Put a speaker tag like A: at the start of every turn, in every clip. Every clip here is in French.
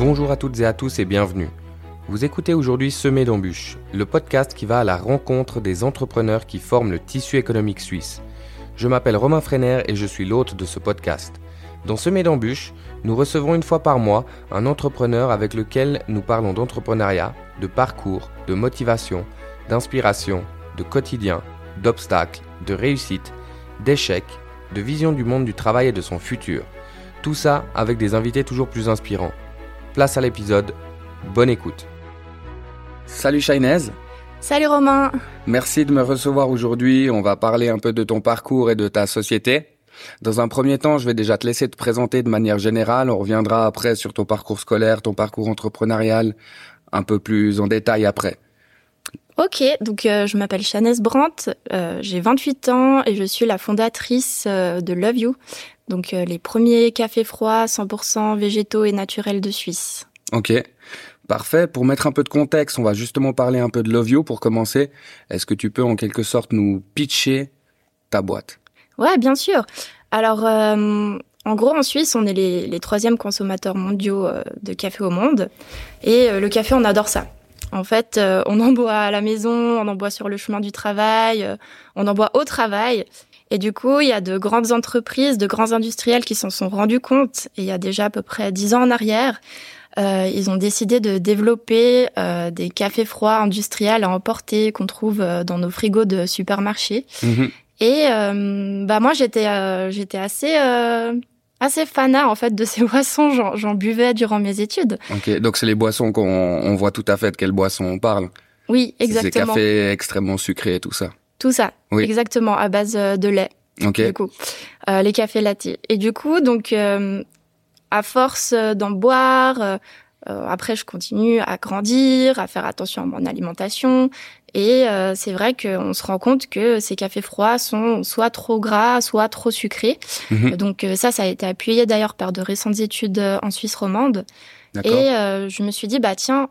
A: Bonjour à toutes et à tous et bienvenue. Vous écoutez aujourd'hui Semer d'embûches, le podcast qui va à la rencontre des entrepreneurs qui forment le tissu économique suisse. Je m'appelle Romain Freiner et je suis l'hôte de ce podcast. Dans Semer d'embûches, nous recevons une fois par mois un entrepreneur avec lequel nous parlons d'entrepreneuriat, de parcours, de motivation, d'inspiration, de quotidien, d'obstacles, de réussite, d'échecs, de vision du monde du travail et de son futur. Tout ça avec des invités toujours plus inspirants. Place à l'épisode, bonne écoute. Salut Shainez
B: Salut Romain
A: Merci de me recevoir aujourd'hui, on va parler un peu de ton parcours et de ta société. Dans un premier temps, je vais déjà te laisser te présenter de manière générale, on reviendra après sur ton parcours scolaire, ton parcours entrepreneurial, un peu plus en détail après.
B: Ok, donc euh, je m'appelle Chanès Brandt, euh, j'ai 28 ans et je suis la fondatrice euh, de Love You, donc les premiers cafés froids 100% végétaux et naturels de Suisse.
A: Ok, parfait. Pour mettre un peu de contexte, on va justement parler un peu de Love You pour commencer. Est-ce que tu peux en quelque sorte nous pitcher ta boîte?
B: Ouais, bien sûr. Alors, en gros, en Suisse, on est les, les troisièmes consommateurs mondiaux de café au monde. Et le café, on adore ça. En fait, euh, on en boit à la maison, on en boit sur le chemin du travail, euh, on en boit au travail. Et du coup, il y a de grandes entreprises, de grands industriels qui s'en sont rendus compte, et il y a déjà à peu près dix ans en arrière, euh, ils ont décidé de développer des cafés froids industriels à emporter qu'on trouve dans nos frigos de supermarchés. Mhm. Et bah moi, j'étais j'étais assez assez fanat en fait de ces boissons. J'en buvais durant mes études.
A: Ok, donc c'est les boissons qu'on on voit tout à fait de quelles boissons on parle.
B: Oui, exactement.
A: Ces cafés extrêmement sucrés et tout ça.
B: Tout ça, oui. exactement, à base euh, de lait.
A: Ok.
B: Du coup, euh, les cafés latés. Et du coup, donc, euh, à force d'en boire, après je continue à grandir, à faire attention à mon alimentation. Et euh, c'est vrai qu'on se rend compte que ces cafés froids sont soit trop gras, soit trop sucrés. Mhm. Donc euh, ça, ça a été appuyé d'ailleurs par de récentes études euh, en Suisse romande. Et je me suis dit, bah tiens,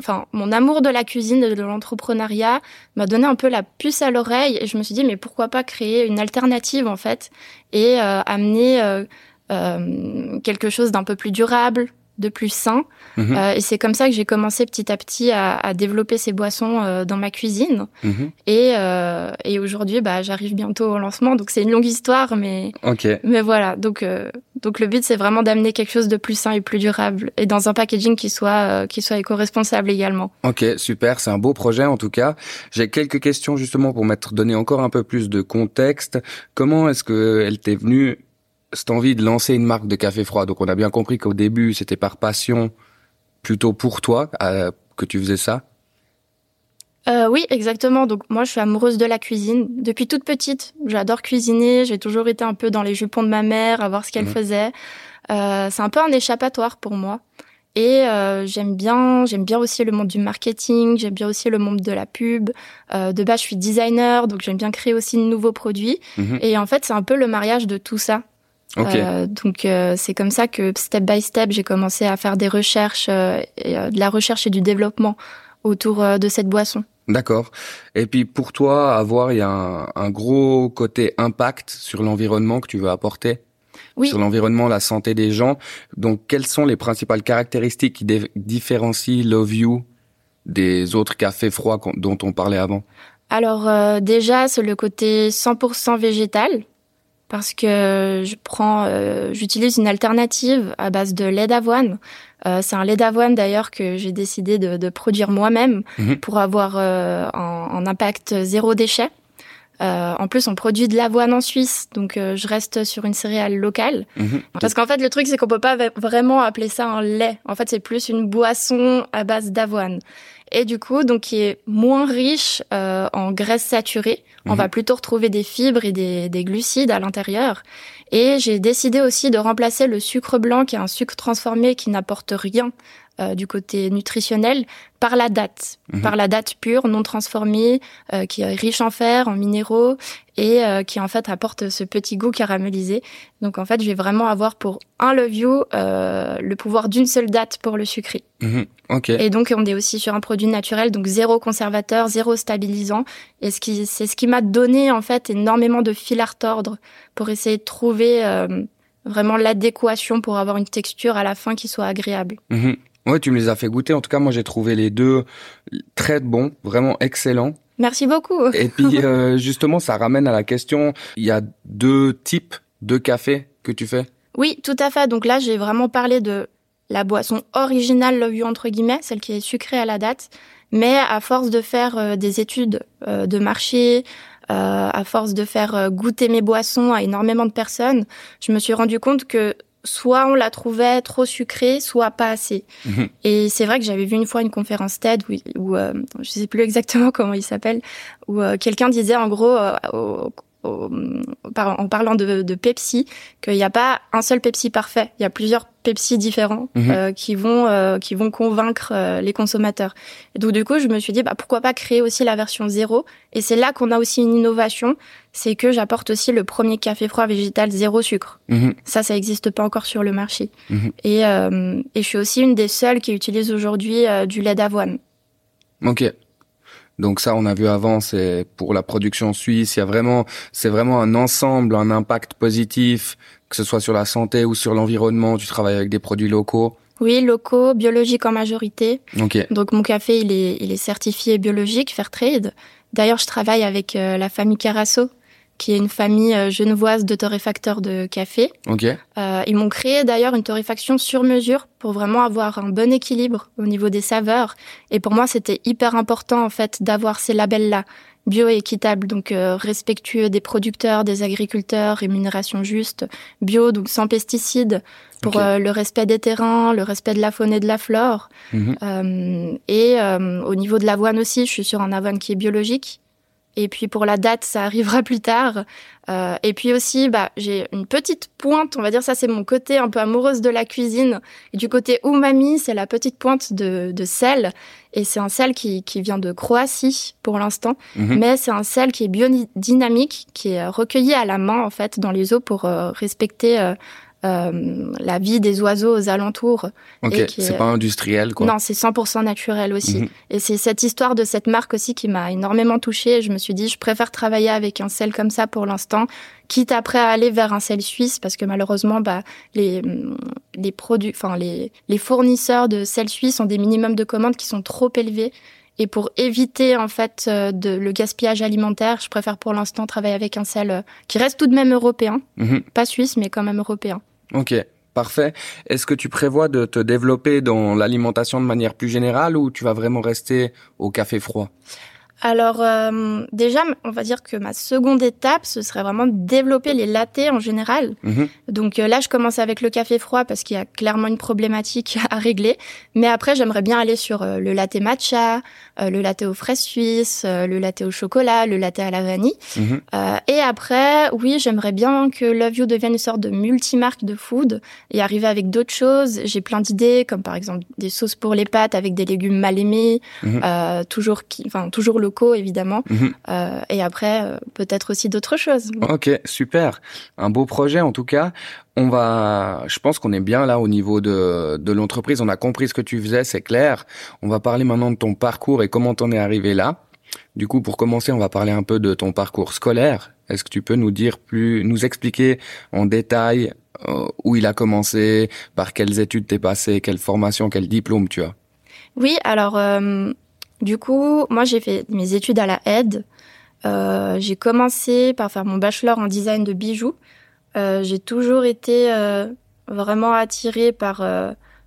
B: enfin, mon amour de la cuisine et de l'entrepreneuriat m'a donné un peu la puce à l'oreille. Et je me suis dit, mais pourquoi pas créer une alternative en fait et amener quelque chose d'un peu plus durable, de plus sain. Mhm. Euh, et c'est comme ça que j'ai commencé petit à petit à, développer ces boissons euh, dans ma cuisine. Mhm. Et, euh, et aujourd'hui, bah, j'arrive bientôt au lancement. Donc c'est une longue histoire, mais mais voilà. Donc donc le but c'est vraiment d'amener quelque chose de plus sain et plus durable et dans un packaging qui soit qui soit éco-responsable également.
A: Ok, super. C'est un beau projet en tout cas. J'ai quelques questions justement pour mettre donner encore un peu plus de contexte. Comment est-ce que elle t'est venue cette envie de lancer une marque de café froid. Donc on a bien compris qu'au début c'était par passion, plutôt pour toi euh, que tu faisais ça.
B: Euh, oui, exactement. Donc moi, je suis amoureuse de la cuisine depuis toute petite. J'adore cuisiner. J'ai toujours été un peu dans les jupons de ma mère, à voir ce qu'elle mhm. faisait. Euh, c'est un peu un échappatoire pour moi. Et euh, j'aime bien, j'aime bien aussi le monde du marketing. J'aime bien aussi le monde de la pub. Euh, de base, je suis designer, donc j'aime bien créer aussi de nouveaux produits. Mhm. Et en fait, c'est un peu le mariage de tout ça. Euh, donc euh, c'est comme ça que step by step j'ai commencé à faire des recherches, euh, de la recherche et du développement autour de cette boisson.
A: D'accord. Et puis pour toi, avoir il y a un, un gros côté impact sur l'environnement que tu veux apporter.
B: Oui.
A: Sur l'environnement, la santé des gens. Donc quelles sont les principales caractéristiques qui différencient Love You des autres cafés froids dont on parlait avant?
B: Alors déjà, c'est le côté 100% végétal parce que je prends, euh, j'utilise une alternative à base de lait d'avoine. Euh, c'est un lait d'avoine d'ailleurs que j'ai décidé de, de produire moi-même mhm. pour avoir euh, un, impact zéro déchet. Euh, en plus, on produit de l'avoine en Suisse, donc euh, je reste sur une céréale locale. Mhm. Parce qu'en fait, le truc, c'est qu'on peut pas vraiment appeler ça un lait. En fait, c'est plus une boisson à base d'avoine et du coup donc qui est moins riche euh, en graisses saturées. On va mhm. plutôt retrouver des fibres et des, des glucides à l'intérieur. Et j'ai décidé aussi de remplacer le sucre blanc, qui est un sucre transformé qui n'apporte rien euh, du côté nutritionnel par la date, mhm. par la date pure, non transformée, euh, qui est riche en fer, en minéraux et euh, qui en fait apporte ce petit goût caramélisé. Donc en fait, je vais vraiment avoir pour un love you le pouvoir d'une seule date pour le sucré.
A: Mhm.
B: Et donc on est aussi sur un produit naturel, donc zéro conservateur, zéro stabilisant. Et ce qui c'est ce qui m'a donné en fait énormément de fil à retordre pour essayer de trouver vraiment l'adéquation pour avoir une texture à la fin qui soit agréable.
A: Mhm. Ouais, tu me les as fait goûter. En tout cas, moi, j'ai trouvé les deux très bons, vraiment excellents.
B: Merci beaucoup.
A: Et puis, euh, justement, ça ramène à la question, il y a deux types de café que tu fais?
B: Oui, tout à fait. Donc là, j'ai vraiment parlé de la boisson originale Love You, entre guillemets, celle qui est sucrée à la date. Mais à force de faire euh, des études euh, de marché, à force de faire goûter mes boissons à énormément de personnes, je me suis rendu compte que soit on la trouvait trop sucrée, soit pas assez. Mhm. Et c'est vrai que j'avais vu une fois une conférence TED où, où euh, je sais plus exactement comment il s'appelle, où euh, quelqu'un disait en gros euh, en parlant de, de Pepsi, qu'il n'y a pas un seul Pepsi parfait. Il y a plusieurs Pepsi différents mhm. euh, qui vont euh, qui vont convaincre euh, les consommateurs. Et donc du coup, je me suis dit bah pourquoi pas créer aussi la version zéro? Et c'est là qu'on a aussi une innovation, c'est que j'apporte aussi le premier café froid végétal zéro sucre. Mhm. Ça, ça n'existe pas encore sur le marché. Mhm. Et et je suis aussi une des seules qui utilise aujourd'hui du lait d'avoine.
A: Ok. Donc ça, on a vu avant, c'est pour la production suisse. Il y a vraiment, c'est vraiment un ensemble, un impact positif, que ce soit sur la santé ou sur l'environnement. Tu travailles avec des produits locaux.
B: Oui, locaux, biologiques en majorité.
A: Okay.
B: Donc mon café, il est, il est certifié biologique, Fairtrade. D'ailleurs, je travaille avec euh, la famille Carasso, qui est une famille euh, genevoise de torréfacteurs de café.
A: Okay.
B: Euh, ils m'ont créé d'ailleurs une torréfaction sur mesure pour vraiment avoir un bon équilibre au niveau des saveurs. Et pour moi, c'était hyper important en fait d'avoir ces labels-là bio et équitable, donc euh, respectueux des producteurs, des agriculteurs, rémunération juste, bio, donc sans pesticides, pour euh, le respect des terrains, le respect de la faune et de la flore. Mhm. et au niveau de l'avoine aussi, je suis sur un avoine qui est biologique. Et puis pour la date, ça arrivera plus tard. Euh, et puis aussi, bah, j'ai une petite pointe, on va dire ça, c'est mon côté un peu amoureuse de la cuisine. Et du côté umami, c'est la petite pointe de, de sel. Et c'est un sel qui, qui vient de Croatie pour l'instant, mhm. mais c'est un sel qui est biodynamique, qui est recueilli à la main en fait dans les eaux pour euh, respecter euh, euh, la vie des oiseaux aux alentours.
A: Ok, c'est pas industriel quoi.
B: Non, c'est 100% naturel aussi. Mhm. Et c'est cette histoire de cette marque aussi qui m'a énormément touchée. Je me suis dit, je préfère travailler avec un sel comme ça pour l'instant, quitte après à aller vers un sel suisse, parce que malheureusement, bah, les, les produits, enfin les, les fournisseurs de sel suisse ont des minimums de commandes qui sont trop élevés. Et pour éviter en fait euh, de, le gaspillage alimentaire, je préfère pour l'instant travailler avec un sel euh, qui reste tout de même européen, mhm. pas suisse mais quand même européen.
A: Ok, parfait. Est-ce que tu prévois de te développer dans l'alimentation de manière plus générale ou tu vas vraiment rester au café froid?
B: Alors euh, déjà, on va dire que ma seconde étape, ce serait vraiment de développer les lattés en général. Mhm. Donc euh, là, je commence avec le café froid parce qu'il y a clairement une problématique à régler. Mais après, j'aimerais bien aller sur euh, le latte matcha, le latte aux fraises suisses, le latte au chocolat, le latte à la vanille. Mhm. et après, oui, j'aimerais bien que Love You devienne une sorte de multimarque de food et arriver avec d'autres choses. J'ai plein d'idées, comme par exemple des sauces pour les pâtes avec des légumes mal aimés, mhm. toujours, qui, enfin toujours le évidemment. Mhm. Euh, et après, euh, peut-être aussi d'autres choses.
A: Ok, super. Un beau projet en tout cas. On va, je pense qu'on est bien là au niveau de, de l'entreprise. On a compris ce que tu faisais, c'est clair. On va parler maintenant de ton parcours et comment t'en es arrivé là. Du coup, pour commencer, on va parler un peu de ton parcours scolaire. Est-ce que tu peux nous dire plus, nous expliquer en détail euh, où il a commencé, par quelles études t'es passé, quelle formation, quel diplôme tu as?
B: Oui, alors du coup, moi, j'ai fait mes études à la aide. Euh, j'ai commencé par faire mon bachelor en design de bijoux. Euh, j'ai toujours été euh, vraiment attirée par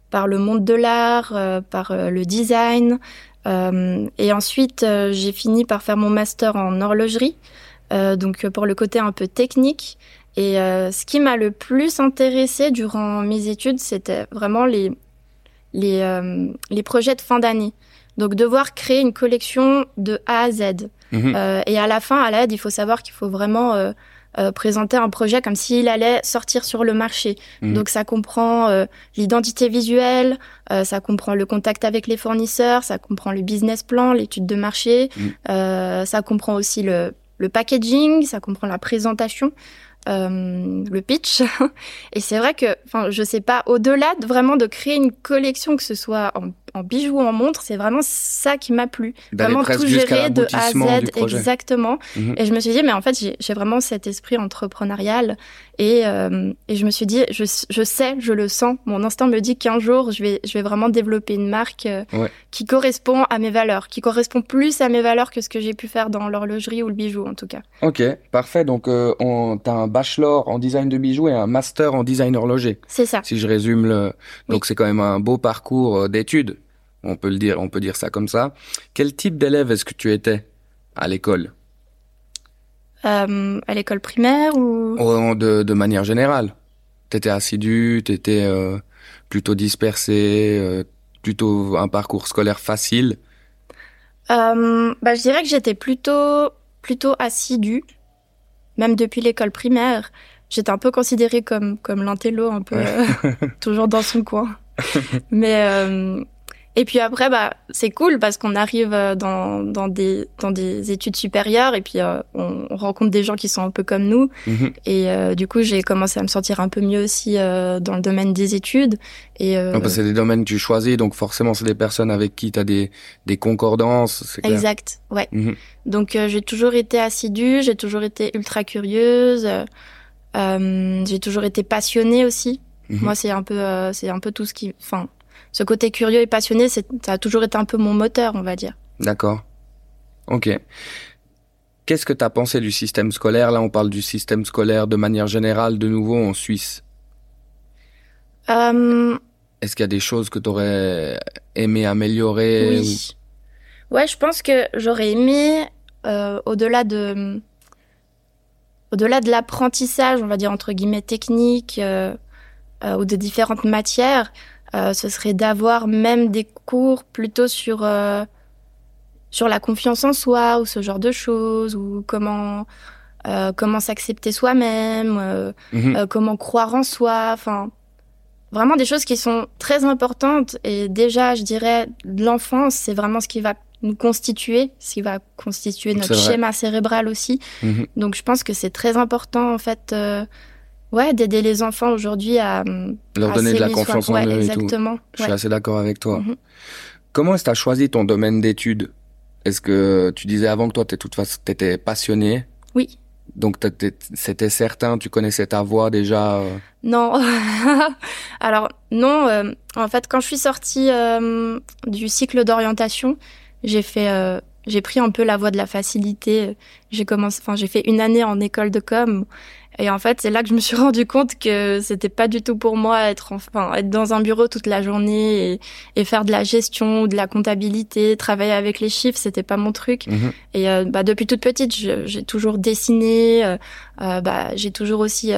B: par le monde de l'art, par le design. et ensuite, j'ai fini par faire mon master en horlogerie, donc pour le côté un peu technique. Et ce qui m'a le plus intéressé durant mes études, c'était vraiment les les, les projets de fin d'année. Donc devoir créer une collection de A à Z. Mhm. Euh, et à la fin, à l'aide, il faut savoir qu'il faut vraiment euh, euh, présenter un projet comme s'il allait sortir sur le marché. Mhm. Donc ça comprend l'identité visuelle, ça comprend le contact avec les fournisseurs, ça comprend le business plan, l'étude de marché, mhm. ça comprend aussi le, le packaging, ça comprend la présentation. Le pitch. Et c'est vrai que, enfin, je sais pas, au-delà de vraiment de créer une collection, que ce soit en bijoux, en montres, c'est vraiment ça qui m'a plu. Vraiment tout gérer de A à Z, exactement. Mhm. Et je me suis dit, mais en fait, j'ai vraiment cet esprit entrepreneurial. Et, euh, et je me suis dit, je, je, sais, je le sens. Mon instinct me dit qu'un jour, je vais, je vais vraiment développer une marque euh, qui correspond à mes valeurs, qui correspond plus à mes valeurs que ce que j'ai pu faire dans l'horlogerie ou le bijou, en tout cas.
A: Ok, parfait. Donc, euh, tu as un bachelor en design de bijoux et un master en design horloger.
B: C'est ça.
A: Si je résume le, donc c'est quand même un beau parcours d'études. On peut le dire, on peut dire ça comme ça. Quel type d'élève est-ce que tu étais à l'école?
B: Euh, À l'école primaire ou?
A: De, de manière générale. T'étais assidu, t'étais euh, plutôt dispersé, euh, plutôt un parcours scolaire facile.
B: Euh, bah, je dirais que j'étais plutôt plutôt assidu, même depuis l'école primaire. J'étais un peu considérée comme comme l'intello, un peu toujours dans son coin. Mais et puis après, bah, c'est cool parce qu'on arrive euh, dans, dans, des, dans des études supérieures et puis euh, on, rencontre des gens qui sont un peu comme nous. Mhm. Et euh, du coup, j'ai commencé à me sentir un peu mieux aussi dans le domaine des études. Et
A: c'est des domaines que tu choisis, donc forcément, c'est des personnes avec qui tu as des, des concordances.
B: Clair. Exact, ouais. Mhm. Donc j'ai toujours été assidue, j'ai toujours été ultra curieuse, j'ai toujours été passionnée aussi. Mhm. Moi, c'est un peu, c'est un peu tout ce qui, enfin, ce côté curieux et passionné, ça a toujours été un peu mon moteur, on va dire.
A: D'accord. Ok. Qu'est-ce que tu as pensé du système scolaire? Là, on parle du système scolaire de manière générale, de nouveau en Suisse.
B: Euh...
A: Est-ce qu'il y a des choses que tu aurais aimé améliorer
B: Oui. Ouais, je pense que j'aurais aimé, euh, au-delà de, au-delà de l'apprentissage, on va dire entre guillemets technique euh, euh, ou de différentes matières, euh, ce serait d'avoir même des cours plutôt sur euh, sur la confiance en soi ou ce genre de choses ou comment euh, comment s'accepter soi-même, mhm. comment croire en soi, enfin vraiment des choses qui sont très importantes et déjà je dirais l'enfance c'est vraiment ce qui va nous constituer, ce qui va constituer notre schéma cérébral aussi. Mhm. Donc je pense que c'est très important en fait Ouais, d'aider les enfants aujourd'hui à
A: leur donner de la confiance en eux
B: et tout. Je
A: suis assez d'accord avec toi. Mhm. Comment est-ce que tu as choisi ton domaine d'études? Est-ce que tu disais avant que toi, tu étais passionné?
B: Oui.
A: Donc c'était certain, tu connaissais ta voix déjà euh?
B: Non. Alors non, euh, en fait quand je suis sortie euh, du cycle d'orientation, j'ai fait j'ai pris un peu la voie de la facilité. J'ai commencé enfin j'ai fait une année en école de com et en fait, c'est là que je me suis rendu compte que c'était pas du tout pour moi être enfin être dans un bureau toute la journée et, et faire de la gestion ou de la comptabilité, travailler avec les chiffres, c'était pas mon truc. Mhm. Et euh, bah depuis toute petite, j'ai toujours dessiné, euh, euh, bah j'ai toujours aussi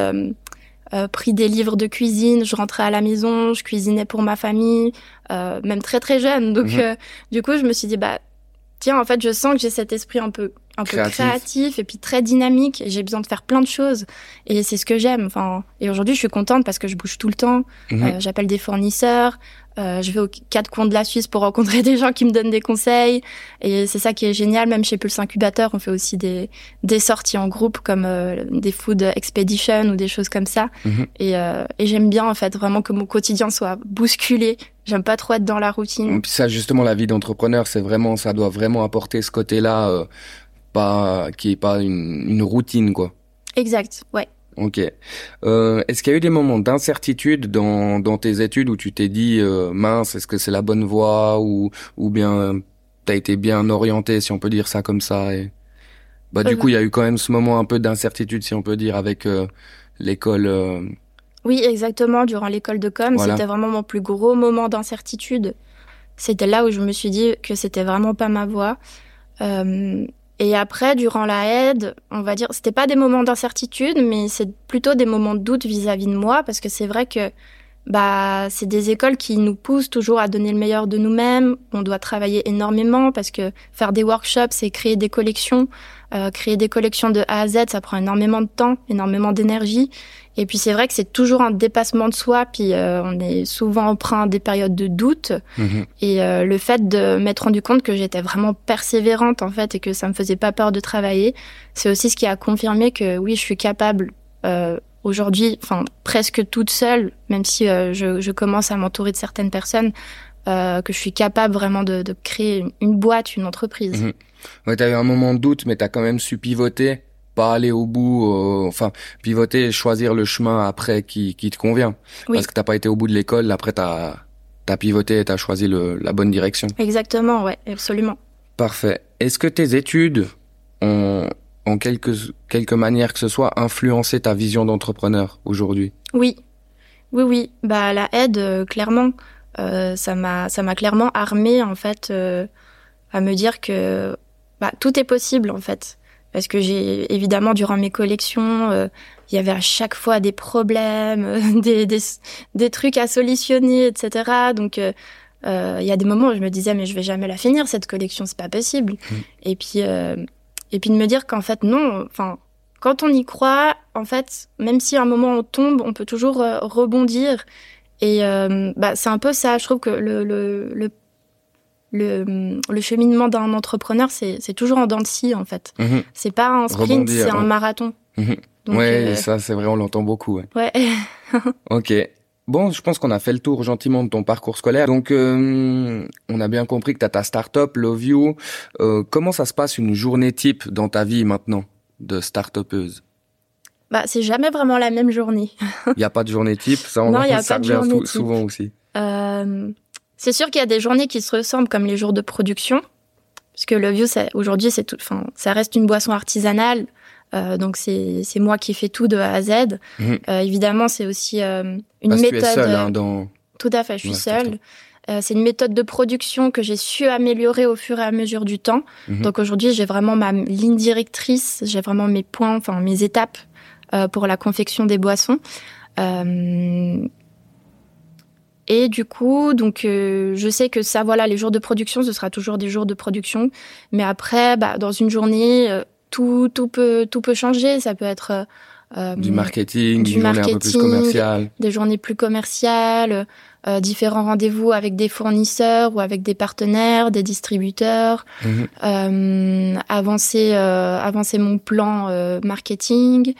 B: pris des livres de cuisine, je rentrais à la maison, je cuisinais pour ma famille, même très très jeune. Donc mhm. du coup, je me suis dit bah tiens, en fait, je sens que j'ai cet esprit un peu un peu créatif. et puis très dynamique et j'ai besoin de faire plein de choses. Et c'est ce que j'aime enfin et aujourd'hui je suis contente parce que je bouge tout le temps. Mhm. euh, j'appelle des fournisseurs euh, je vais aux quatre coins de la Suisse pour rencontrer des gens qui me donnent des conseils et c'est ça qui est génial même chez Pulse Incubateur on fait aussi des des sorties en groupe comme euh, des food expedition ou des choses comme ça mhm. et, euh, et j'aime bien en fait vraiment que mon quotidien soit bousculé J'aime pas trop être dans la routine.
A: Puis ça, justement, la vie d'entrepreneur, c'est vraiment, ça doit vraiment apporter ce côté-là euh, pas qui est pas une, une routine quoi.
B: Exact, ouais.
A: Ok. Euh, est-ce qu'il y a eu des moments d'incertitude dans, dans tes études où tu t'es dit euh, mince, est-ce que c'est la bonne voie ou ou bien t'as été bien orienté si on peut dire ça comme ça et bah du coup il y a eu quand même ce moment un peu d'incertitude si on peut dire avec euh, l'école. Euh.
B: Oui exactement durant l'école de com c'était vraiment mon plus gros moment d'incertitude. C'était là où je me suis dit que c'était vraiment pas ma voie. Et après, durant la aide, on va dire, c'était pas des moments d'incertitude, mais c'est plutôt des moments de doute vis-à-vis de moi, parce que c'est vrai que bah c'est des écoles qui nous poussent toujours à donner le meilleur de nous-mêmes. On doit travailler énormément parce que faire des workshops, c'est créer des collections. Euh, créer des collections de A à Z, ça prend énormément de temps, énormément d'énergie. Et puis c'est vrai que c'est toujours un dépassement de soi, puis euh, on est souvent emprunt des périodes de doute. Mhm. Et euh, le fait de m'être rendu compte que j'étais vraiment persévérante en fait et que ça me faisait pas peur de travailler, c'est aussi ce qui a confirmé que oui, je suis capable aujourd'hui, enfin presque toute seule, même si je, je, commence à m'entourer de certaines personnes, que je suis capable vraiment de, de, créer une boîte, une entreprise.
A: Mhm. Ouais, t'as eu un moment de doute, mais t'as quand même su pivoter, pas aller au bout, enfin pivoter et choisir le chemin après qui, qui te convient. Parce que t'as pas été au bout de l'école, après t'as as pivoté et t'as choisi le, la bonne direction.
B: Exactement, ouais, absolument.
A: Parfait. Est-ce que tes études ont, en quelque, quelque manière que ce soit, influencé ta vision d'entrepreneur aujourd'hui?
B: Oui, oui, oui. Bah la aide, euh, clairement, euh, ça m'a, ça m'a clairement armé en fait euh, à me dire que bah, tout est possible en fait. Parce que j'ai évidemment durant mes collections, euh, il y avait à chaque fois des problèmes, des, des, des trucs à solutionner, etc. Donc il y a des moments où je me disais mais je vais jamais la finir cette collection, c'est pas possible. Mmh. Et puis et puis de me dire qu'en fait non, enfin quand on y croit, en fait, même si à un moment on tombe, on peut toujours euh, rebondir. Et euh, bah, c'est un peu ça. Je trouve que le, le, le, le, le cheminement d'un entrepreneur, c'est toujours en dents de scie, en fait. Mm C'est pas un sprint, c'est un marathon.
A: Mm ouais, euh, ça, c'est vrai, on l'entend beaucoup. Ouais.
B: ouais.
A: ok. Bon, je pense qu'on a fait le tour gentiment de ton parcours scolaire. Donc, euh, on a bien compris que tu as ta start-up, Love You. Euh, comment ça se passe une journée type dans ta vie maintenant de start-upeuse?
B: Bah, c'est jamais vraiment la même journée.
A: Il n'y a pas de journée type, ça on non, y a pas de journée type. souvent aussi.
B: Euh, c'est sûr qu'il y a des journées qui se ressemblent comme les jours de production, parce que Love You, aujourd'hui, c'est tout, enfin, ça reste une boisson artisanale. Euh, donc c'est moi qui fais tout de A à Z. Mhm. Euh, évidemment, c'est aussi euh, une Parce méthode. Tu es
A: seule, hein, dans...
B: Tout à fait, je suis seule. c'est une méthode de production que j'ai su améliorer au fur et à mesure du temps. Mhm. Donc aujourd'hui, j'ai vraiment ma ligne directrice, j'ai vraiment mes points, enfin mes étapes pour la confection des boissons. Et du coup, donc je sais que ça, voilà, les jours de production, ce sera toujours des jours de production. Mais après, bah, dans une journée, tout, tout, peut, tout peut changer. Ça peut être
A: euh, du marketing, du marketing, un peu plus commercial.
B: des journées plus commerciales, euh, différents rendez-vous avec des fournisseurs ou avec des partenaires, des distributeurs, euh, avancer, euh, avancer mon plan euh, marketing.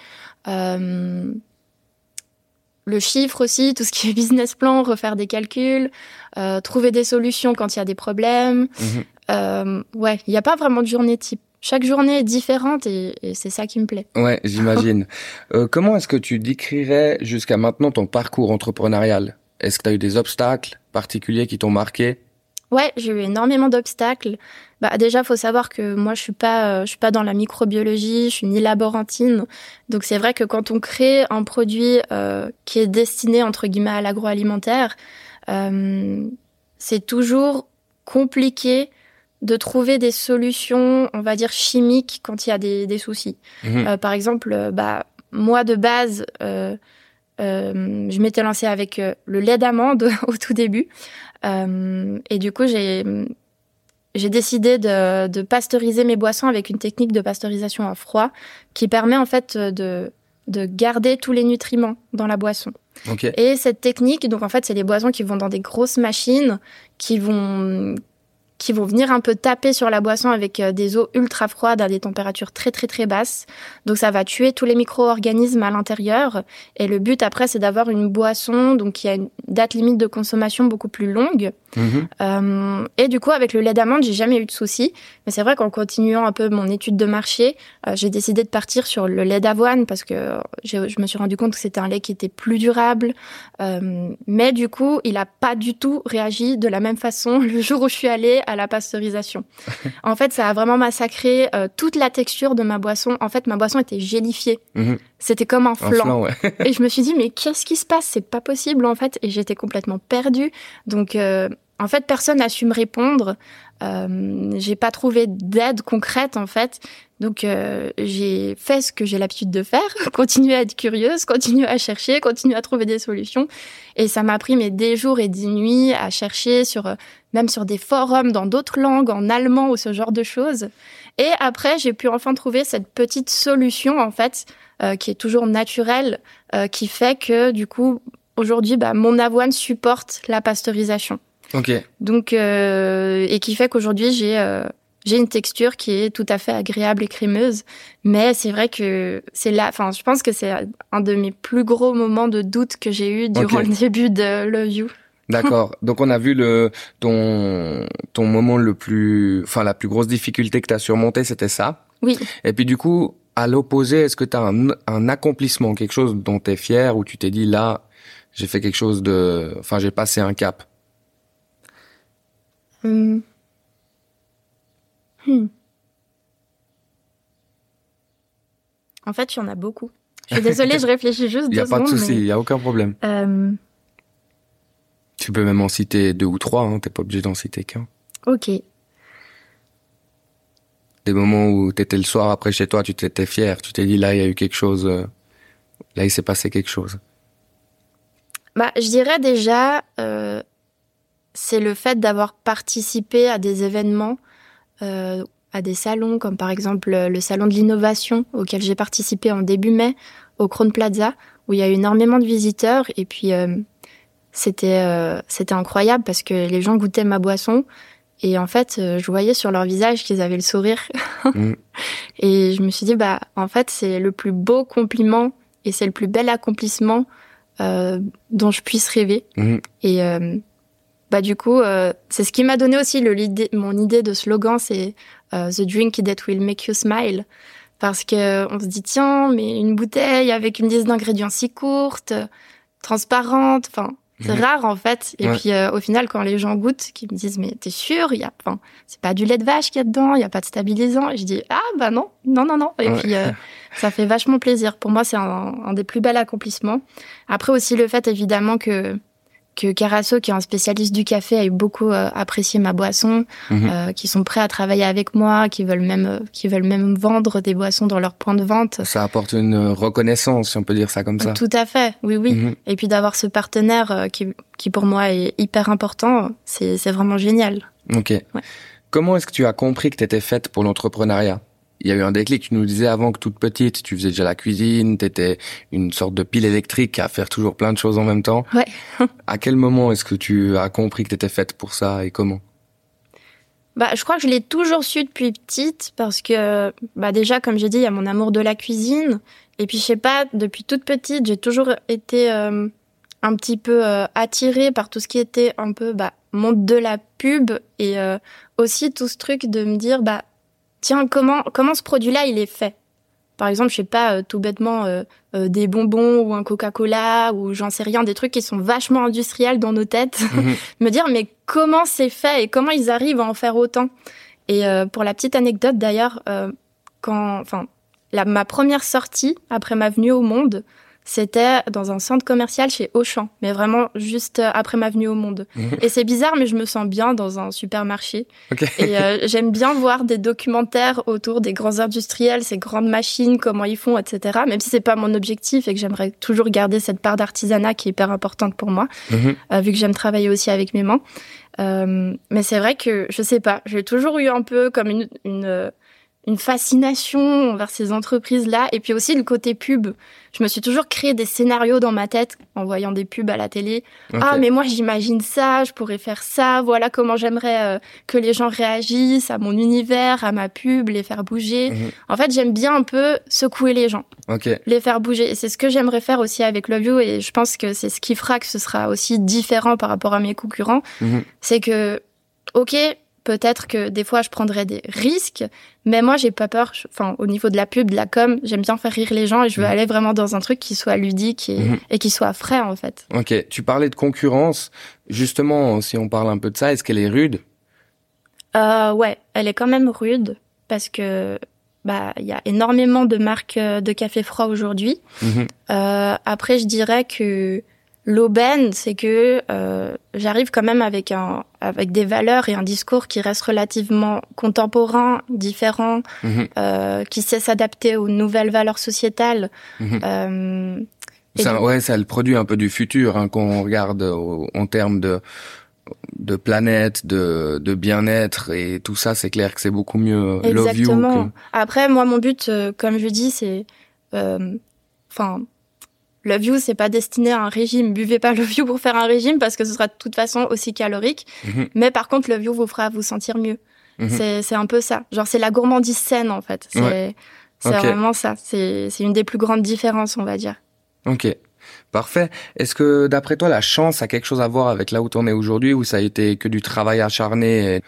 B: Le chiffre aussi, tout ce qui est business plan, refaire des calculs, trouver des solutions quand il y a des problèmes. Mhm. ouais, il n'y a pas vraiment de journée type chaque journée est différente et, c'est ça qui me plaît.
A: Ouais, j'imagine. euh, comment est-ce que tu décrirais jusqu'à maintenant ton parcours entrepreneurial? Est-ce que tu as eu des obstacles particuliers qui t'ont marqué?
B: Ouais, j'ai eu énormément d'obstacles. Bah déjà, faut savoir que moi, je suis pas, euh, je suis pas dans la microbiologie, je suis ni laborantine. Donc c'est vrai que quand on crée un produit euh, qui est destiné entre guillemets à l'agroalimentaire, euh, c'est toujours compliqué de trouver des solutions, on va dire chimiques, quand il y a des, des soucis. Euh, par exemple, euh, bah, moi de base, euh, euh, je m'étais lancée avec euh, le lait d'amande au tout début, et du coup j'ai j'ai décidé de, de, pasteuriser mes boissons avec une technique de pasteurisation à froid qui permet en fait de de garder tous les nutriments dans la boisson.
A: Okay.
B: Et cette technique, donc en fait, c'est les boissons qui vont dans des grosses machines, qui vont qui vont venir un peu taper sur la boisson avec euh, des eaux ultra froides à des températures très très très basses. Donc ça va tuer tous les micro-organismes à l'intérieur. Et le but après, c'est d'avoir une boisson donc qui a une date limite de consommation beaucoup plus longue. Mhm. Euh, et du coup, avec le lait d'amande, j'ai jamais eu de soucis. Mais c'est vrai qu'en continuant un peu mon étude de marché, euh, j'ai décidé de partir sur le lait d'avoine parce que je me suis rendu compte que c'était un lait qui était plus durable. Euh, mais du coup, il a pas du tout réagi de la même façon le jour où je suis allée à la pasteurisation. en fait, ça a vraiment massacré euh, toute la texture de ma boisson. En fait, ma boisson était gélifiée. Mhm. C'était comme un flan. et je me suis dit, mais qu'est-ce qui se passe? C'est pas possible, en fait. Et j'étais complètement perdue. Donc, euh, en fait, personne n'a su me répondre. Euh, j'ai pas trouvé d'aide concrète, en fait. Donc, euh, j'ai fait ce que j'ai l'habitude de faire, continuer à être curieuse, continuer à chercher, continuer à trouver des solutions. Et ça m'a pris mais des jours et des nuits à chercher sur euh, même sur des forums dans d'autres langues, en allemand ou ce genre de choses. Et après, j'ai pu enfin trouver cette petite solution en fait euh, qui est toujours naturelle, euh, qui fait que du coup aujourd'hui, bah, mon avoine supporte la pasteurisation.
A: Ok.
B: Donc euh, et qui fait qu'aujourd'hui j'ai j'ai une texture qui est tout à fait agréable et crémeuse, mais c'est vrai que c'est là, enfin, je pense que c'est un de mes plus gros moments de doute que j'ai eu durant le début de Love You.
A: D'accord. Donc on a vu le ton ton moment le plus, enfin la plus grosse difficulté que tu as surmonté, c'était ça.
B: Oui.
A: Et puis du coup, à l'opposé, est-ce que tu as un, un accomplissement, quelque chose dont tu es fier, où tu t'es dit là, j'ai fait quelque chose de, enfin j'ai passé un cap?
B: Hum. Hmm. En fait, il y en a beaucoup. Je suis désolée, je réfléchis juste
A: Il y a pas de souci, il
B: mais,
A: y a aucun problème.
B: euh,
A: Tu peux même en citer deux ou trois, hein, t'es pas obligé d'en citer qu'un.
B: ok.
A: Des moments où t'étais le soir après chez toi, tu t'étais fier, tu t'es dit là il y a eu quelque chose, euh, là il s'est passé quelque chose.
B: Bah, je dirais déjà, euh, c'est le fait d'avoir participé à des événements, euh, à des salons, comme par exemple euh, le salon de l'innovation auquel j'ai participé en début mai au Crown Plaza, où il y a eu énormément de visiteurs. Et puis, euh, c'était euh, c'était incroyable parce que les gens goûtaient ma boisson. Et en fait, euh, je voyais sur leur visage qu'ils avaient le sourire.
A: Mm.
B: Et je me suis dit, bah, en fait, c'est le plus beau compliment et c'est le plus bel accomplissement euh, dont je puisse rêver.
A: Mhm.
B: Et euh, bah du coup, euh, c'est ce qui m'a donné aussi le, mon idée de slogan, c'est euh, The drink that will make you smile. Parce que on se dit tiens, mais une bouteille avec une liste d'ingrédients si courte, transparente, enfin c'est
A: Mhm.
B: rare en fait. Et
A: Ouais.
B: puis euh, au final, quand les gens goûtent, qui me disent mais t'es sûr, il y a, enfin c'est pas du lait de vache qu'il y a dedans, il y a pas de stabilisant. Et je dis ah bah non, non non non. Et
A: Ouais.
B: puis euh, ça fait vachement plaisir. Pour moi, c'est un, un des plus bels accomplissements. Après aussi le fait évidemment que que Carasso, qui est un spécialiste du café, a eu beaucoup euh, apprécié ma boisson,
A: Mhm.
B: euh, qui sont prêts à travailler avec moi, qui veulent même euh, qui veulent même vendre des boissons dans leur point de vente.
A: Ça apporte une reconnaissance, si on peut dire ça comme ça.
B: Tout à fait, oui oui.
A: Mhm.
B: Et puis d'avoir ce partenaire euh, qui qui pour moi est hyper important, c'est c'est vraiment génial.
A: Ok. Comment est-ce que tu as compris que tu étais faite pour l'entrepreneuriat? Il y a eu un déclic, tu nous disais avant que toute petite, tu faisais déjà la cuisine, tu étais une sorte de pile électrique à faire toujours plein de choses en même temps.
B: Ouais.
A: à quel moment est-ce que tu as compris que tu étais faite pour ça et comment?
B: Bah, je crois que je l'ai toujours su depuis petite parce que, bah, déjà, comme j'ai dit, il y a mon amour de la cuisine. Et puis, je sais pas, depuis toute petite, j'ai toujours été euh, un petit peu euh, attirée par tout ce qui était un peu, bah, monde de la pub et euh, aussi tout ce truc de me dire, bah, tiens, comment, comment ce produit-là, il est fait? Par exemple, je sais pas, euh, tout bêtement, euh, euh, des bonbons ou un Coca-Cola ou j'en sais rien, des trucs qui sont vachement industriels dans nos têtes
A: Mhm.
B: me dire mais comment c'est fait et comment ils arrivent à en faire autant? Et euh, pour la petite anecdote d'ailleurs, euh, quand, enfin, la, ma première sortie après ma venue au monde, c'était dans un centre commercial chez Auchan, mais vraiment juste euh, après ma venue au monde.
A: Mhm.
B: Et c'est bizarre, mais je me sens bien dans un supermarché. Et euh, j'aime bien voir des documentaires autour des grands industriels, ces grandes machines, comment ils font, etc. Même si c'est pas mon objectif et que j'aimerais toujours garder cette part d'artisanat qui est hyper importante pour moi
A: Mhm.
B: euh, vu que j'aime travailler aussi avec mes mains. Euh, mais c'est vrai que je sais pas, j'ai toujours eu un peu comme une une, une fascination envers ces entreprises-là et puis aussi le côté pub. Je me suis toujours créé des scénarios dans ma tête en voyant des pubs à la télé. Ah mais moi j'imagine ça, je pourrais faire ça, voilà comment j'aimerais euh, que les gens réagissent à mon univers, à ma pub, les faire bouger.
A: Mhm.
B: En fait, j'aime bien un peu secouer les gens
A: Ok.
B: les faire bouger. Et c'est ce que j'aimerais faire aussi avec Love You et je pense que c'est ce qui fera que ce sera aussi différent par rapport à mes concurrents.
A: Mhm.
B: C'est que, ok, peut-être que des fois je prendrai des risques, mais moi j'ai pas peur. Enfin, au niveau de la pub, de la com, j'aime bien faire rire les gens et je veux
A: Mhm.
B: aller vraiment dans un truc qui soit ludique et,
A: Mhm.
B: et qui soit frais en fait.
A: Ok. Tu parlais de concurrence. Justement, si on parle un peu de ça, est-ce qu'elle est rude?
B: Euh, ouais, elle est quand même rude parce que bah il y a énormément de marques euh, de café froid aujourd'hui.
A: Mhm.
B: Euh, après, je dirais que l'aubaine, c'est que euh, j'arrive quand même avec un avec des valeurs et un discours qui reste relativement contemporain, différent,
A: Mhm.
B: euh, qui sait s'adapter aux nouvelles valeurs sociétales.
A: Mhm.
B: Euh,
A: Ça,
B: donc-
A: ouais, ça le produit un peu du futur hein, qu'on regarde au- en termes de de planète, de, de bien-être et tout ça, c'est clair que c'est beaucoup mieux euh, Love You
B: Exactement.
A: que...
B: Après, moi, mon but, euh, comme je dis, c'est, euh, enfin, Love You, c'est pas destiné à un régime. Buvez pas Love You pour faire un régime parce que ce sera de toute façon aussi calorique.
A: Mhm.
B: Mais par contre, Love You vous fera vous sentir mieux.
A: Mhm.
B: C'est, c'est un peu ça. Genre, c'est la gourmandise saine, en fait. C'est,
A: Ouais.
B: vraiment ça. C'est, c'est une des plus grandes différences, on va dire.
A: Ok. Parfait. Est-ce que d'après toi, la chance a quelque chose à voir avec là où tu en es aujourd'hui, ou ça a été que du travail acharné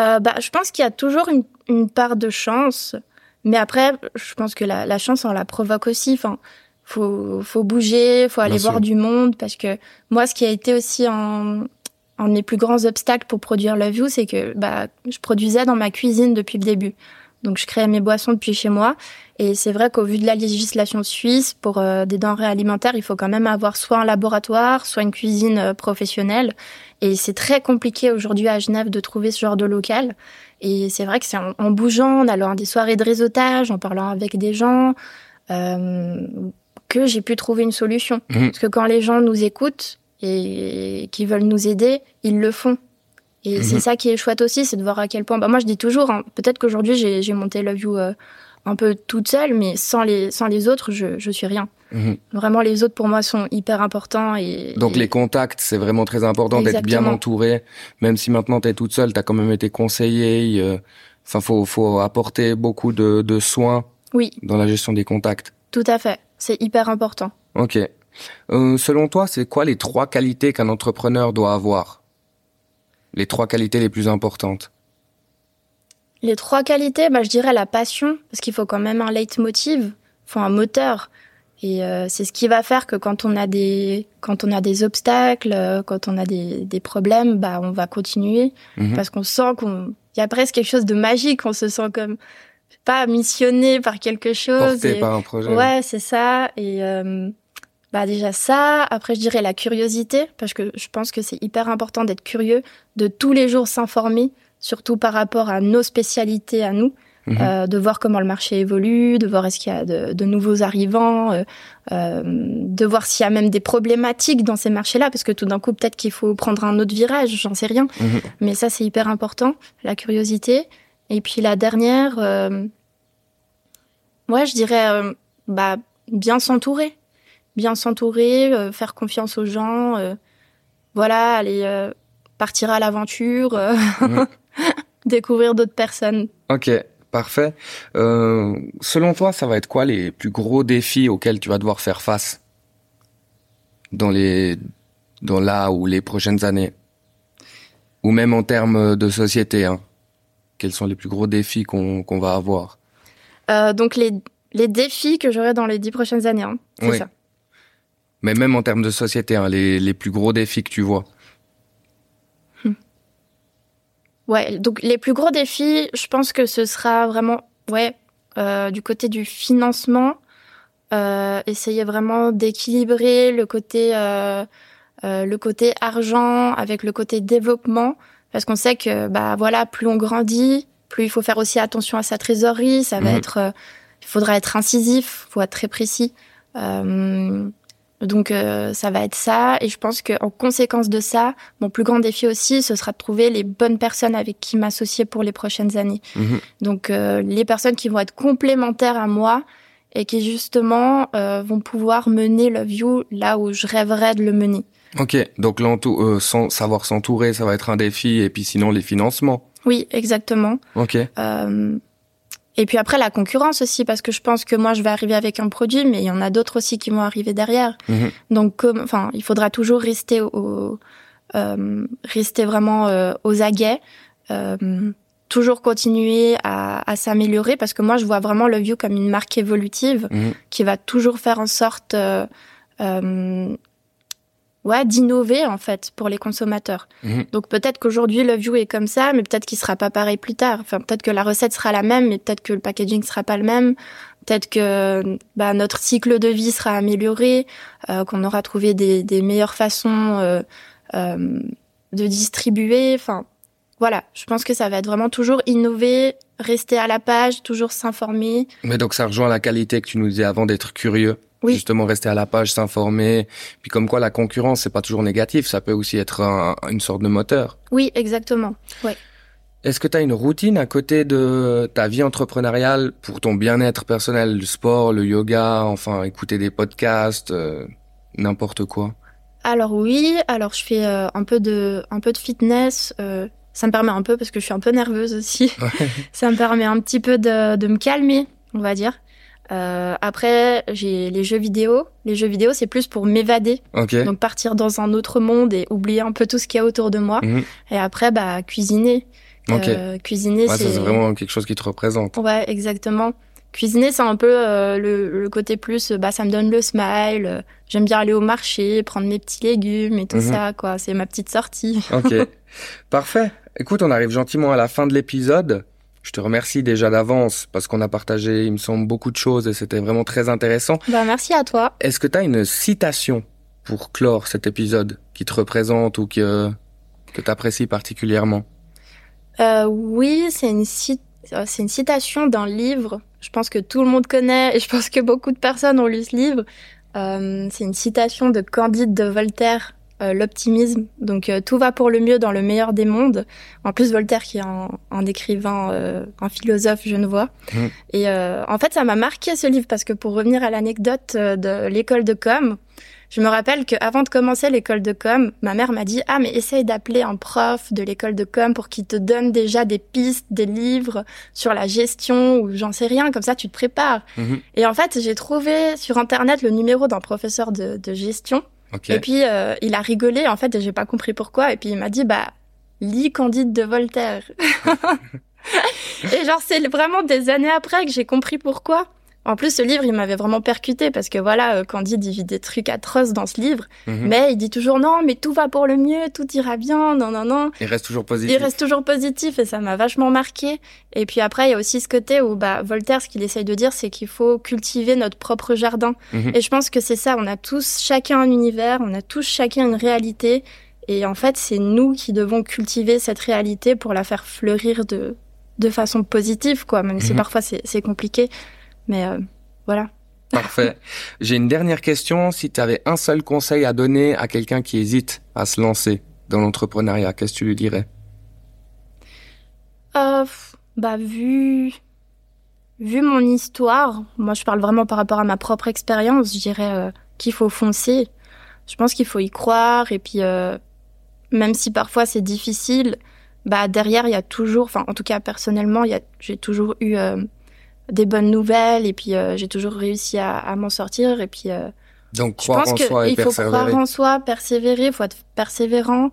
B: euh, bah, Je pense qu'il y a toujours une, une, part de chance, mais après, je pense que la, la chance, on la provoque aussi. Enfin, faut, faut bouger, faut aller voir du monde, parce que moi, ce qui a été aussi un, un de mes plus grands obstacles pour produire Love You, c'est que bah, je produisais dans ma cuisine depuis le début. Donc je créais mes boissons depuis chez moi. Et c'est vrai qu'au vu de la législation suisse, pour euh, des denrées alimentaires, il faut quand même avoir soit un laboratoire, soit une cuisine euh, professionnelle. Et c'est très compliqué aujourd'hui à Genève de trouver ce genre de local. Et c'est vrai que c'est en, bougeant, en allant à des soirées de réseautage, en parlant avec des gens, euh, que j'ai pu trouver une solution. Mmh. Parce que quand les gens nous écoutent et qui veulent nous aider, ils le font. Et mmh. c'est ça qui est chouette aussi, c'est de voir à quel point. Bah moi, je dis toujours, hein, peut-être qu'aujourd'hui j'ai monté Love You euh, un peu toute seule, mais sans les sans les autres, je je suis rien. Mmh. Vraiment, les autres pour moi sont hyper importants et.
A: Donc les contacts, c'est vraiment très important d'être bien entouré, même si maintenant tu es toute seule, tu as quand même été conseillée. Euh, enfin, faut faut apporter beaucoup de de soins.
B: Oui.
A: Dans la gestion des contacts.
B: Tout à fait, c'est hyper important.
A: Ok. Euh, selon toi, c'est quoi les trois qualités qu'un entrepreneur doit avoir? Les trois qualités les plus importantes
B: Les trois qualités, bah, je dirais la passion, parce qu'il faut quand même un leitmotiv, il faut un moteur. Et euh, c'est ce qui va faire que quand on a des quand on a des obstacles, euh, quand on a des, des problèmes, bah on va continuer mhm. parce qu'on sent qu'on il y a presque quelque chose de magique, on se sent comme pas missionné par quelque chose.
A: Porté par un projet.
B: Ouais, c'est ça. Et euh, bah déjà ça, après je dirais la curiosité, parce que je pense que c'est hyper important d'être curieux, de tous les jours s'informer, surtout par rapport à nos spécialités à nous, mhm. euh, de voir comment le marché évolue, de voir est-ce qu'il y a de, de nouveaux arrivants, euh, euh, de voir s'il y a même des problématiques dans ces marchés-là, parce que tout d'un coup peut-être qu'il faut prendre un autre virage, j'en sais rien, mhm. mais ça c'est hyper important, la curiosité. Et puis la dernière, euh, ouais je dirais euh, bah bien s'entourer bien s'entourer, euh, faire confiance aux gens, euh, voilà, aller partir à l'aventure, mmh. découvrir d'autres personnes.
A: Ok, parfait. selon toi, ça va être quoi les plus gros défis auxquels tu vas devoir faire face dans les dans là ou les prochaines années, ou même en termes de société hein. Quels sont les plus gros défis qu'on va avoir
B: Donc les les défis que j'aurai dans les dix prochaines années, hein, c'est ça.
A: Mais même en termes de société, hein, les, les plus gros défis que tu vois.
B: Hmm. Ouais, donc les plus gros défis, je pense que ce sera vraiment, ouais, euh, du côté du financement, euh, essayer vraiment d'équilibrer le côté, euh, euh, le côté argent avec le côté développement, parce qu'on sait que, bah voilà, plus on grandit, plus il faut faire aussi attention à sa trésorerie, ça va mhm. être, euh, il faudra être incisif, faut être très précis. Euh, donc euh, ça va être ça et je pense qu'en conséquence de ça, mon plus grand défi aussi, ce sera de trouver les bonnes personnes avec qui m'associer pour les prochaines années. Mhm. Donc euh, les personnes qui vont être complémentaires à moi et qui justement euh, vont pouvoir mener le view là où je rêverais de le mener.
A: Ok, donc sans savoir s'entourer, ça va être un défi et puis sinon les financements.
B: Oui, exactement.
A: Ok.
B: Et puis après la concurrence aussi parce que je pense que moi je vais arriver avec un produit mais il y en a d'autres aussi qui vont arriver derrière. Mhm. Donc enfin il faudra toujours rester au, euh, rester vraiment euh, aux aguets, euh, toujours continuer à, à s'améliorer parce que moi je vois vraiment le View comme une marque évolutive mhm. qui va toujours faire en sorte euh, euh, ouais, d'innover en fait pour les consommateurs. Mhm. Donc peut-être qu'aujourd'hui le view est comme ça, mais peut-être qu'il sera pas pareil plus tard. Enfin peut-être que la recette sera la même, mais peut-être que le packaging sera pas le même. Peut-être que bah, notre cycle de vie sera amélioré, euh, qu'on aura trouvé des, des meilleures façons euh, euh, de distribuer. Enfin voilà, je pense que ça va être vraiment toujours innover, rester à la page, toujours s'informer.
A: Mais donc ça rejoint la qualité que tu nous disais avant d'être curieux. Oui. Justement, rester à la page, s'informer. Puis comme quoi, la concurrence, c'est pas toujours négatif. Ça peut aussi être une sorte de moteur.
B: Oui, exactement. Ouais.
A: Est-ce que tu as une routine à côté de ta vie entrepreneuriale pour ton bien-être personnel, le sport, le yoga, enfin écouter des podcasts, euh, n'importe quoi?
B: Alors oui, alors je fais euh, un peu de un peu de fitness. Euh, ça me permet un peu parce que je suis un peu nerveuse aussi. ça me permet un petit peu de, de me calmer, on va dire. Euh, après, j'ai les jeux vidéo. Les jeux vidéo, c'est plus pour m'évader. Donc partir dans un autre monde et oublier un peu tout ce qu'il y a autour de moi. Mhm. Et après, bah cuisiner.
A: Euh,
B: cuisiner,
A: c'est vraiment quelque chose qui te représente.
B: Ouais, exactement. Cuisiner, c'est un peu euh, le, côté plus, bah ça me donne le smile. J'aime bien aller au marché, prendre mes petits légumes et tout mhm. ça, quoi. C'est ma petite sortie.
A: Ok, parfait. Écoute, on arrive gentiment à la fin de l'épisode. Je te remercie déjà d'avance parce qu'on a partagé, il me semble, beaucoup de choses et c'était vraiment très intéressant.
B: Bah, merci à toi.
A: Est-ce que tu as une citation pour clore cet épisode qui te représente ou que, que tu apprécies particulièrement?
B: Euh, Oui, c'est une, euh, c'est une citation d'un livre. Je pense que tout le monde connaît et je pense que beaucoup de personnes ont lu ce livre. Euh, c'est une citation de Candide de Voltaire euh, l'optimisme. Donc euh, tout va pour le mieux dans le meilleur des mondes. En plus Voltaire qui est un, écrivain, euh, un philosophe genevois. Mmh. Et en fait ça m'a marqué ce livre parce que pour revenir à l'anecdote de l'école de com, je me rappelle qu'avant de commencer l'école de com, ma mère m'a dit ah mais essaye d'appeler un prof de l'école de com pour qu'il te donne déjà des pistes, des livres sur la gestion ou j'en sais rien comme ça tu te prépares. Mmh. Et en fait j'ai trouvé sur internet le numéro d'un professeur de, de gestion et puis euh, il a rigolé en fait et j'ai pas compris pourquoi et puis il m'a dit bah lis Candide de Voltaire. et genre c'est vraiment des années après que j'ai compris pourquoi. En plus, ce livre, il m'avait vraiment percuté parce que voilà, euh, Candide, il vit des trucs atroces dans ce livre, mhm. mais il dit toujours non, mais tout va pour le mieux, tout ira bien, non, non, non.
A: Il reste toujours positif.
B: Il reste toujours positif et ça m'a vachement marqué. Et puis après, il y a aussi ce côté où bah, Voltaire, ce qu'il essaye de dire, c'est qu'il faut cultiver notre propre jardin. Mhm. Et je pense que c'est ça, on a tous chacun un univers, on a tous chacun une réalité. Et en fait, c'est nous qui devons cultiver cette réalité pour la faire fleurir de, de façon positive, quoi, même si mhm. parfois c'est compliqué. Mais euh, voilà.
A: Parfait. J'ai une dernière question. Si tu avais un seul conseil à donner à quelqu'un qui hésite à se lancer dans l'entrepreneuriat, qu'est-ce que tu lui dirais?
B: Euh, Bah vu vu mon histoire, moi je parle vraiment par rapport à ma propre expérience. Je dirais euh, qu'il faut foncer. Je pense qu'il faut y croire et puis euh, même si parfois c'est difficile, bah derrière il y a toujours, enfin en tout cas personnellement, j'ai toujours eu des bonnes nouvelles et puis euh, j'ai toujours réussi à, m'en sortir et puis
A: euh, donc croire je pense en soi et
B: il faut croire en soi persévérer il faut être persévérant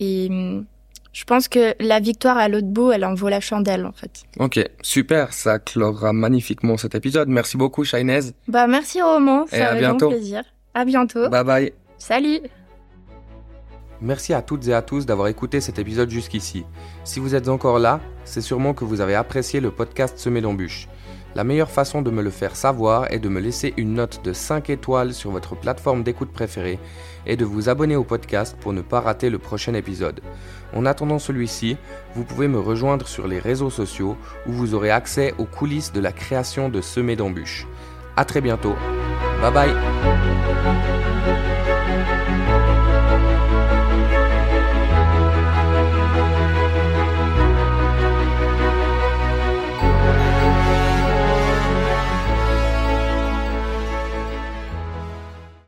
B: et hum, je pense que la victoire à l'autre bout elle en vaut la chandelle en fait.
A: Ok super ça clora magnifiquement cet épisode. Merci beaucoup Shainez
B: bah merci Roman ça et à bientôt. plaisir. À bientôt.
A: Bye bye.
B: Salut.
A: Merci à toutes et à tous d'avoir écouté cet épisode jusqu'ici. Si vous êtes encore là, c'est sûrement que vous avez apprécié le podcast Semé d'embûches. La meilleure façon de me le faire savoir est de me laisser une note de 5 étoiles sur votre plateforme d'écoute préférée et de vous abonner au podcast pour ne pas rater le prochain épisode. En attendant celui-ci, vous pouvez me rejoindre sur les réseaux sociaux où vous aurez accès aux coulisses de la création de Semé d'embûches. A très bientôt. Bye bye